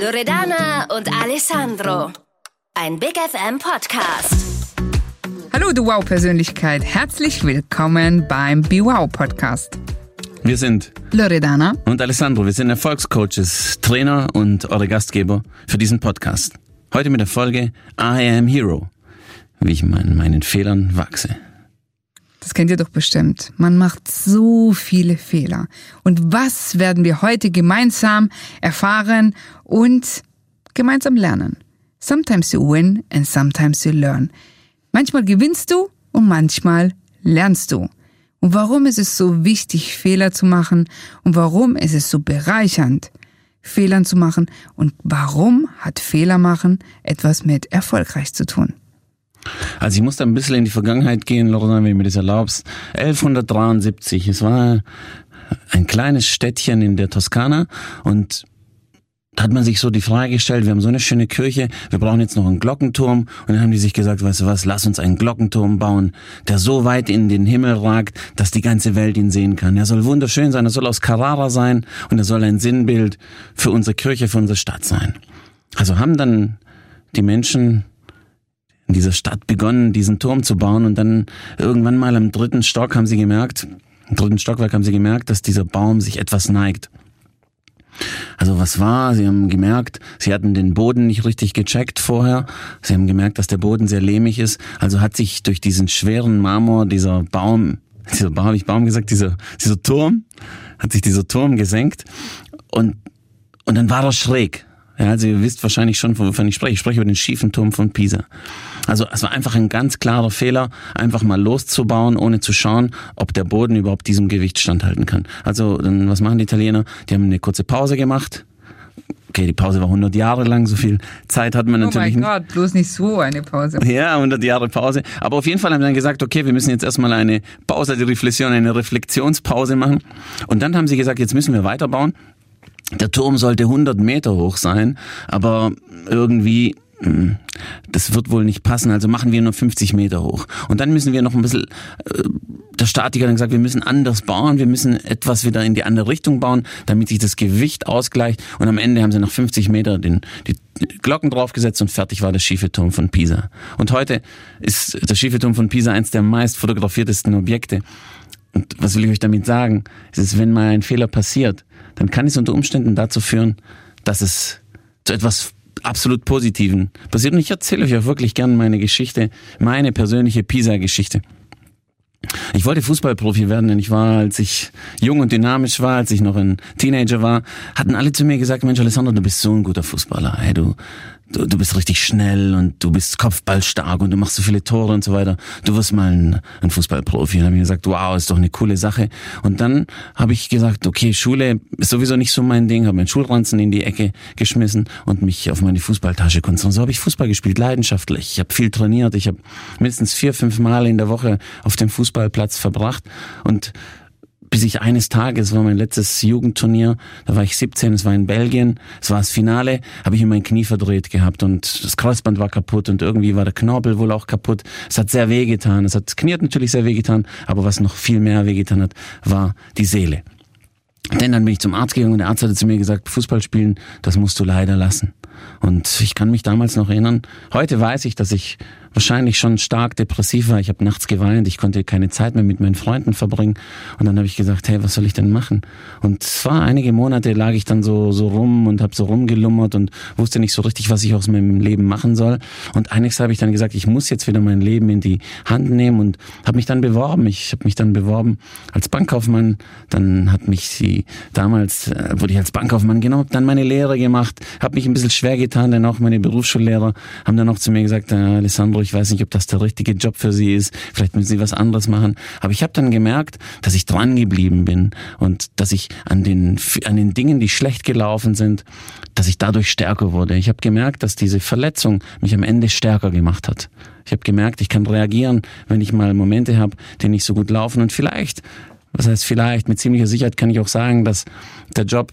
Loredana und Alessandro. Ein Big FM Podcast. Hallo, du Wow-Persönlichkeit. Herzlich willkommen beim Be Wow Podcast. Wir sind Loredana und Alessandro. Wir sind Erfolgscoaches, Trainer und eure Gastgeber für diesen Podcast. Heute mit der Folge I Am Hero. Wie ich an meinen Fehlern wachse. Das kennt ihr doch bestimmt. Man macht so viele Fehler. Und was werden wir heute gemeinsam erfahren und gemeinsam lernen? Sometimes you win and sometimes you learn. Manchmal gewinnst du und manchmal lernst du. Und warum ist es so wichtig, Fehler zu machen? Und warum ist es so bereichernd, Fehlern zu machen? Und warum hat Fehler machen etwas mit erfolgreich zu tun? Also ich muss da ein bisschen in die Vergangenheit gehen, Lorena, wenn du mir das erlaubst. 1173, es war ein kleines Städtchen in der Toskana und da hat man sich so die Frage gestellt, wir haben so eine schöne Kirche, wir brauchen jetzt noch einen Glockenturm. Und dann haben die sich gesagt, weißt du was, lass uns einen Glockenturm bauen, der so weit in den Himmel ragt, dass die ganze Welt ihn sehen kann. Er soll wunderschön sein, er soll aus Carrara sein und er soll ein Sinnbild für unsere Kirche, für unsere Stadt sein. Also haben dann die Menschen in dieser Stadt begonnen, diesen Turm zu bauen und dann irgendwann mal am dritten Stock haben sie gemerkt, im dritten Stockwerk haben sie gemerkt, dass dieser Baum sich etwas neigt. Also was war? Sie haben gemerkt, sie hatten den Boden nicht richtig gecheckt vorher. Sie haben gemerkt, dass der Boden sehr lehmig ist. Also hat sich durch diesen schweren Marmor dieser Baum, dieser Baum, habe ich Baum gesagt, dieser, dieser Turm, hat sich dieser Turm gesenkt und, und dann war er schräg. Ja, also ihr wisst wahrscheinlich schon, wovon ich spreche. Ich spreche über den schiefen Turm von Pisa. Also es war einfach ein ganz klarer Fehler, einfach mal loszubauen, ohne zu schauen, ob der Boden überhaupt diesem Gewicht standhalten kann. Also dann, was machen die Italiener? Die haben eine kurze Pause gemacht. Okay, die Pause war 100 Jahre lang, so viel Zeit hat man natürlich nicht. Oh mein Gott, bloß nicht so eine Pause. Ja, 100 Jahre Pause. Aber auf jeden Fall haben sie dann gesagt, okay, wir müssen jetzt erstmal eine Pause, die Reflexion, eine Reflexionspause machen. Und dann haben sie gesagt, jetzt müssen wir weiterbauen. Der Turm sollte 100 Meter hoch sein, aber irgendwie das wird wohl nicht passen, also machen wir nur 50 Meter hoch. Und dann müssen wir noch ein bisschen, äh, der Statiker hat gesagt, wir müssen anders bauen, wir müssen etwas wieder in die andere Richtung bauen, damit sich das Gewicht ausgleicht. Und am Ende haben sie nach 50 Meter den, die Glocken draufgesetzt und fertig war der schiefe Turm von Pisa. Und heute ist der schiefe Turm von Pisa eins der meist fotografiertesten Objekte. Und was will ich euch damit sagen? Es ist, wenn mal ein Fehler passiert, dann kann es unter Umständen dazu führen, dass es zu etwas absolut Positiven passiert. Und ich erzähle euch auch wirklich gern meine Geschichte, meine persönliche Pisa-Geschichte. Ich wollte Fußballprofi werden, denn ich war, als ich jung und dynamisch war, als ich noch ein Teenager war, hatten alle zu mir gesagt, Mensch, Alessandro, du bist so ein guter Fußballer. Hey, du, du, du bist richtig schnell und du bist kopfballstark und du machst so viele Tore und so weiter. Du wirst mal ein, ein Fußballprofi. Und habe ich gesagt, wow, ist doch eine coole Sache. Und dann habe ich gesagt, okay, Schule ist sowieso nicht so mein Ding, habe meinen Schulranzen in die Ecke geschmissen und mich auf meine Fußballtasche konzentriert. So habe ich Fußball gespielt, leidenschaftlich. Ich habe viel trainiert. Ich habe mindestens vier, fünf Mal in der Woche auf dem Fußballplatz verbracht und bis ich eines Tages, war mein letztes Jugendturnier, da war ich 17, es war in Belgien, es war das Finale, habe ich mir mein Knie verdreht gehabt und das Kreuzband war kaputt und irgendwie war der Knorpel wohl auch kaputt. Es hat sehr wehgetan, es hat das Knie hat natürlich sehr wehgetan, aber was noch viel mehr wehgetan hat, war die Seele. Denn dann bin ich zum Arzt gegangen und der Arzt hatte zu mir gesagt, Fußball spielen, das musst du leider lassen. Und ich kann mich damals noch erinnern, heute weiß ich, dass ich wahrscheinlich schon stark depressiv war. Ich habe nachts geweint, ich konnte keine Zeit mehr mit meinen Freunden verbringen. Und dann habe ich gesagt, hey, was soll ich denn machen? Und zwar einige Monate lag ich dann so so rum und habe so rumgelummert und wusste nicht so richtig, was ich aus meinem Leben machen soll. Und einiges habe ich dann gesagt, ich muss jetzt wieder mein Leben in die Hand nehmen und habe mich dann beworben. Ich habe mich dann beworben als Bankkaufmann. Dann hat mich sie damals äh, wurde ich als Bankkaufmann genommen, dann meine Lehre gemacht, habe mich ein bisschen schwer getan, denn auch meine Berufsschullehrer haben dann auch zu mir gesagt, äh, Alessandro ich weiß nicht, ob das der richtige Job für sie ist, vielleicht müssen sie was anderes machen. Aber ich habe dann gemerkt, dass ich dran geblieben bin und dass ich an den, an den Dingen, die schlecht gelaufen sind, dass ich dadurch stärker wurde. Ich habe gemerkt, dass diese Verletzung mich am Ende stärker gemacht hat. Ich habe gemerkt, ich kann reagieren, wenn ich mal Momente habe, die nicht so gut laufen. Und vielleicht, was heißt vielleicht, mit ziemlicher Sicherheit kann ich auch sagen, dass der Job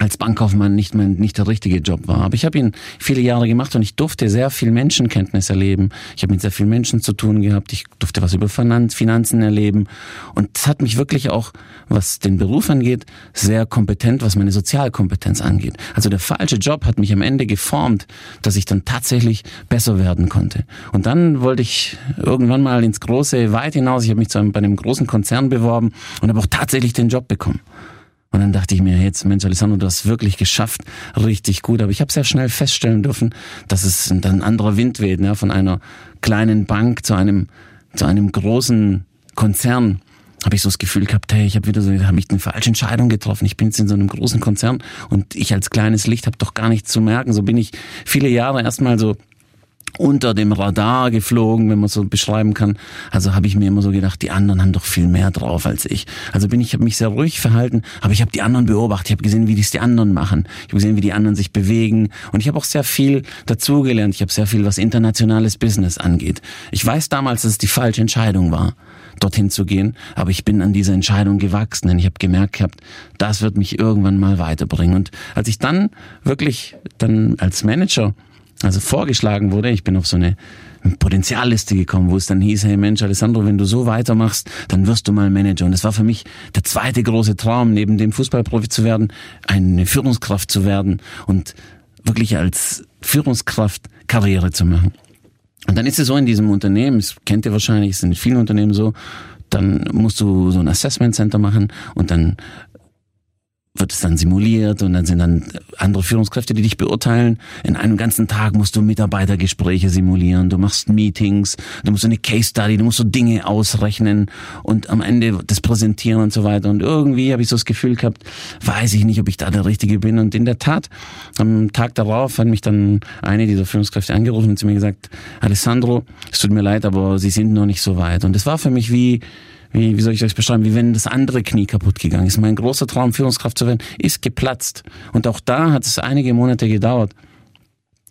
als Bankkaufmann nicht mein, nicht der richtige Job war. Aber ich habe ihn viele Jahre gemacht und ich durfte sehr viel Menschenkenntnis erleben. Ich habe mit sehr vielen Menschen zu tun gehabt. Ich durfte was über Finanzen erleben. Und es hat mich wirklich auch, was den Beruf angeht, sehr kompetent, was meine Sozialkompetenz angeht. Also der falsche Job hat mich am Ende geformt, dass ich dann tatsächlich besser werden konnte. Und dann wollte ich irgendwann mal ins große Weit hinaus. Ich habe mich zu einem, bei einem großen Konzern beworben und habe auch tatsächlich den Job bekommen. Und dann dachte ich mir, jetzt, Mensch, Alessandro, du hast wirklich geschafft, richtig gut. Aber ich habe sehr schnell feststellen dürfen, dass es dann ein anderer Wind weht, ne? von einer kleinen Bank zu einem, zu einem großen Konzern. Habe ich so das Gefühl gehabt, hey, ich habe wieder so, habe ich eine falsche Entscheidung getroffen. Ich bin jetzt in so einem großen Konzern und ich als kleines Licht habe doch gar nichts zu merken. So bin ich viele Jahre erstmal so unter dem Radar geflogen, wenn man so beschreiben kann. Also habe ich mir immer so gedacht, die anderen haben doch viel mehr drauf als ich. Also bin ich habe mich sehr ruhig verhalten, aber ich habe die anderen beobachtet, ich habe gesehen, wie dies die anderen machen. Ich habe gesehen, wie die anderen sich bewegen und ich habe auch sehr viel dazugelernt. Ich habe sehr viel, was internationales Business angeht. Ich weiß damals, dass es die falsche Entscheidung war dorthin zu gehen. Aber ich bin an dieser Entscheidung gewachsen, denn ich habe gemerkt gehabt, das wird mich irgendwann mal weiterbringen. Und als ich dann wirklich dann als Manager also vorgeschlagen wurde. Ich bin auf so eine Potenzialliste gekommen, wo es dann hieß, hey Mensch, Alessandro, wenn du so weitermachst, dann wirst du mal Manager. Und das war für mich der zweite große Traum, neben dem Fußballprofi zu werden, eine Führungskraft zu werden und wirklich als Führungskraft Karriere zu machen. Und dann ist es so in diesem Unternehmen, das kennt ihr wahrscheinlich, es sind in vielen Unternehmen so, dann musst du so ein Assessment Center machen und dann wird es dann simuliert und dann sind dann andere Führungskräfte, die dich beurteilen. In einem ganzen Tag musst du Mitarbeitergespräche simulieren, du machst Meetings, du musst eine Case Study, du musst so Dinge ausrechnen und am Ende das präsentieren und so weiter. Und irgendwie habe ich so das Gefühl gehabt, weiß ich nicht, ob ich da der Richtige bin. Und in der Tat, am Tag darauf hat mich dann eine dieser Führungskräfte angerufen und zu mir gesagt, Alessandro, es tut mir leid, aber Sie sind noch nicht so weit. Und es war für mich wie wie, wie soll ich das beschreiben, wie wenn das andere Knie kaputt gegangen ist. Mein großer Traum, Führungskraft zu werden, ist geplatzt. Und auch da hat es einige Monate gedauert.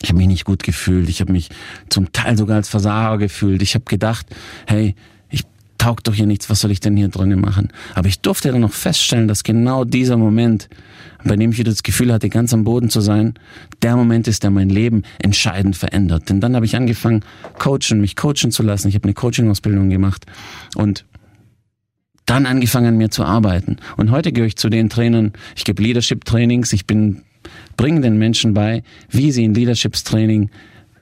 Ich habe mich nicht gut gefühlt. Ich habe mich zum Teil sogar als Versager gefühlt. Ich habe gedacht, hey, ich taug doch hier nichts, was soll ich denn hier drinnen machen? Aber ich durfte dann noch feststellen, dass genau dieser Moment, bei dem ich wieder das Gefühl hatte, ganz am Boden zu sein, der Moment ist, der mein Leben entscheidend verändert. Denn dann habe ich angefangen, coachen, mich coachen zu lassen. Ich habe eine Coaching-Ausbildung gemacht und dann angefangen an mir zu arbeiten. Und heute gehöre ich zu den Trainern, ich gebe Leadership-Trainings, ich bin, bringe den Menschen bei, wie sie in Leadership-Training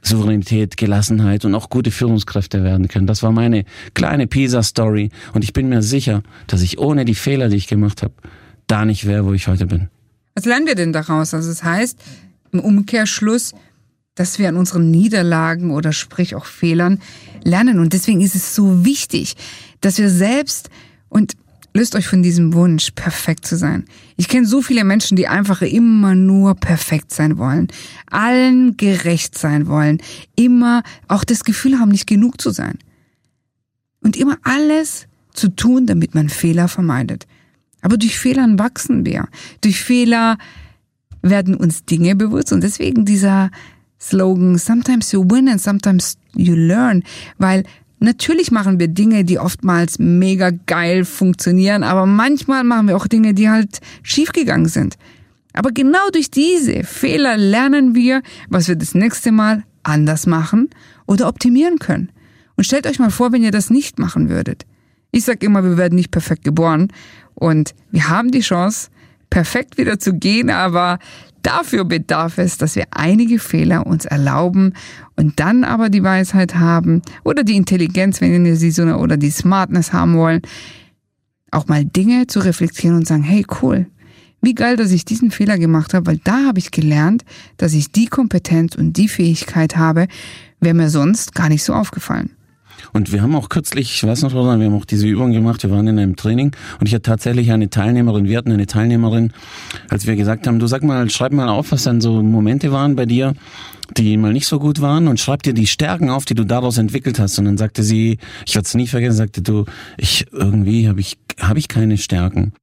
Souveränität, Gelassenheit und auch gute Führungskräfte werden können. Das war meine kleine Pisa-Story und ich bin mir sicher, dass ich ohne die Fehler, die ich gemacht habe, da nicht wäre, wo ich heute bin. Was lernen wir denn daraus? Also es das heißt im Umkehrschluss, dass wir an unseren Niederlagen oder sprich auch Fehlern lernen. Und deswegen ist es so wichtig, dass wir selbst und löst euch von diesem Wunsch, perfekt zu sein. Ich kenne so viele Menschen, die einfach immer nur perfekt sein wollen, allen gerecht sein wollen, immer auch das Gefühl haben, nicht genug zu sein. Und immer alles zu tun, damit man Fehler vermeidet. Aber durch Fehlern wachsen wir. Durch Fehler werden uns Dinge bewusst und deswegen dieser Slogan, sometimes you win and sometimes you learn, weil Natürlich machen wir Dinge, die oftmals mega geil funktionieren, aber manchmal machen wir auch Dinge, die halt schiefgegangen sind. Aber genau durch diese Fehler lernen wir, was wir das nächste Mal anders machen oder optimieren können. Und stellt euch mal vor, wenn ihr das nicht machen würdet. Ich sag immer, wir werden nicht perfekt geboren und wir haben die Chance, perfekt wieder zu gehen, aber Dafür bedarf es, dass wir einige Fehler uns erlauben und dann aber die Weisheit haben oder die Intelligenz, wenn ihr sie so oder die Smartness haben wollen, auch mal Dinge zu reflektieren und sagen, hey cool, wie geil, dass ich diesen Fehler gemacht habe, weil da habe ich gelernt, dass ich die Kompetenz und die Fähigkeit habe, wäre mir sonst gar nicht so aufgefallen. Und wir haben auch kürzlich, ich weiß noch, wir haben auch diese Übung gemacht, wir waren in einem Training und ich hatte tatsächlich eine Teilnehmerin, wir hatten eine Teilnehmerin, als wir gesagt haben, du sag mal, schreib mal auf, was dann so Momente waren bei dir, die mal nicht so gut waren und schreib dir die Stärken auf, die du daraus entwickelt hast. Und dann sagte sie, ich werde es nie vergessen, sagte du, ich irgendwie habe ich habe ich keine Stärken.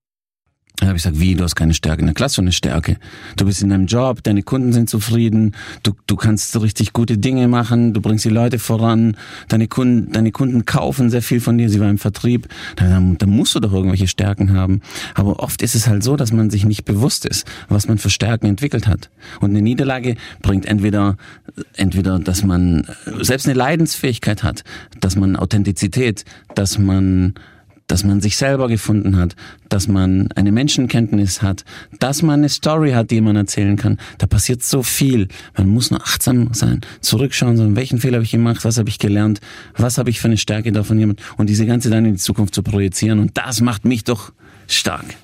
Dann habe ich gesagt, wie, du hast keine Stärke? Na klar, so eine Stärke. Du bist in deinem Job, deine Kunden sind zufrieden, du, du kannst richtig gute Dinge machen, du bringst die Leute voran, deine Kunden, deine Kunden kaufen sehr viel von dir, sie war im Vertrieb, dann, dann musst du doch irgendwelche Stärken haben. Aber oft ist es halt so, dass man sich nicht bewusst ist, was man für Stärken entwickelt hat. Und eine Niederlage bringt entweder, entweder, dass man selbst eine Leidensfähigkeit hat, dass man Authentizität, dass man dass man sich selber gefunden hat, dass man eine Menschenkenntnis hat, dass man eine Story hat, die man erzählen kann. Da passiert so viel. Man muss nur achtsam sein, zurückschauen, so, welchen Fehler habe ich gemacht, was habe ich gelernt, was habe ich für eine Stärke davon jemand und diese ganze dann in die Zukunft zu projizieren. Und das macht mich doch stark.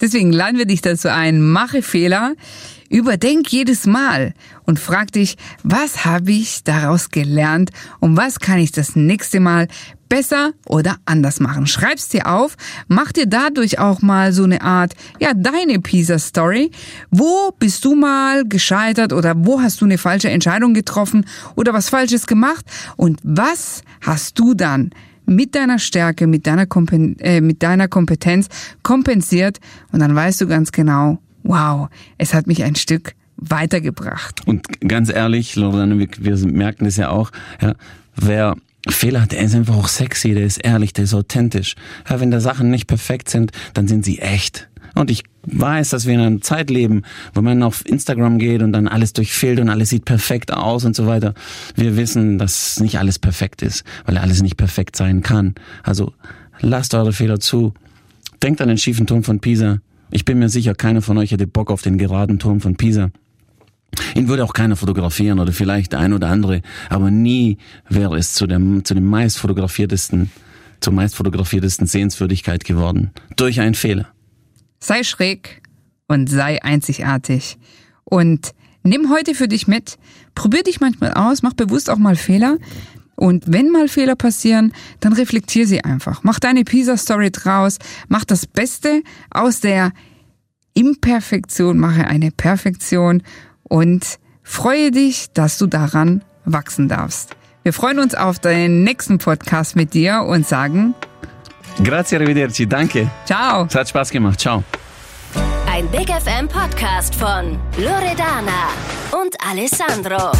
Deswegen laden wir dich dazu ein, mache Fehler, überdenk jedes Mal und frag dich, was habe ich daraus gelernt und was kann ich das nächste Mal besser oder anders machen. Schreib's dir auf, mach dir dadurch auch mal so eine Art, ja, deine Pisa-Story. Wo bist du mal gescheitert oder wo hast du eine falsche Entscheidung getroffen oder was Falsches gemacht und was hast du dann mit deiner Stärke, mit deiner, Kompen äh, mit deiner Kompetenz kompensiert und dann weißt du ganz genau, wow, es hat mich ein Stück weitergebracht. Und ganz ehrlich, Lorena, wir, wir merken das ja auch, ja, wer Fehler der ist einfach auch sexy, der ist ehrlich, der ist authentisch. Ja, wenn da Sachen nicht perfekt sind, dann sind sie echt. Und ich weiß, dass wir in einer Zeit leben, wo man auf Instagram geht und dann alles durchfehlt und alles sieht perfekt aus und so weiter. Wir wissen, dass nicht alles perfekt ist, weil alles nicht perfekt sein kann. Also lasst eure Fehler zu. Denkt an den schiefen Turm von Pisa. Ich bin mir sicher, keiner von euch hätte Bock auf den geraden Turm von Pisa. Ihn würde auch keiner fotografieren oder vielleicht der ein oder andere, aber nie wäre es zu dem, zu dem meist zur meist fotografiertesten Sehenswürdigkeit geworden. Durch einen Fehler. Sei schräg und sei einzigartig. Und nimm heute für dich mit, probier dich manchmal aus, mach bewusst auch mal Fehler. Und wenn mal Fehler passieren, dann reflektier sie einfach. Mach deine Pisa-Story draus, mach das Beste aus der Imperfektion, mache eine Perfektion und freue dich, dass du daran wachsen darfst. Wir freuen uns auf den nächsten Podcast mit dir und sagen Grazie, arrivederci, danke. Ciao. Es hat Spaß gemacht, ciao. Ein Big FM Podcast von Loredana und Alessandro.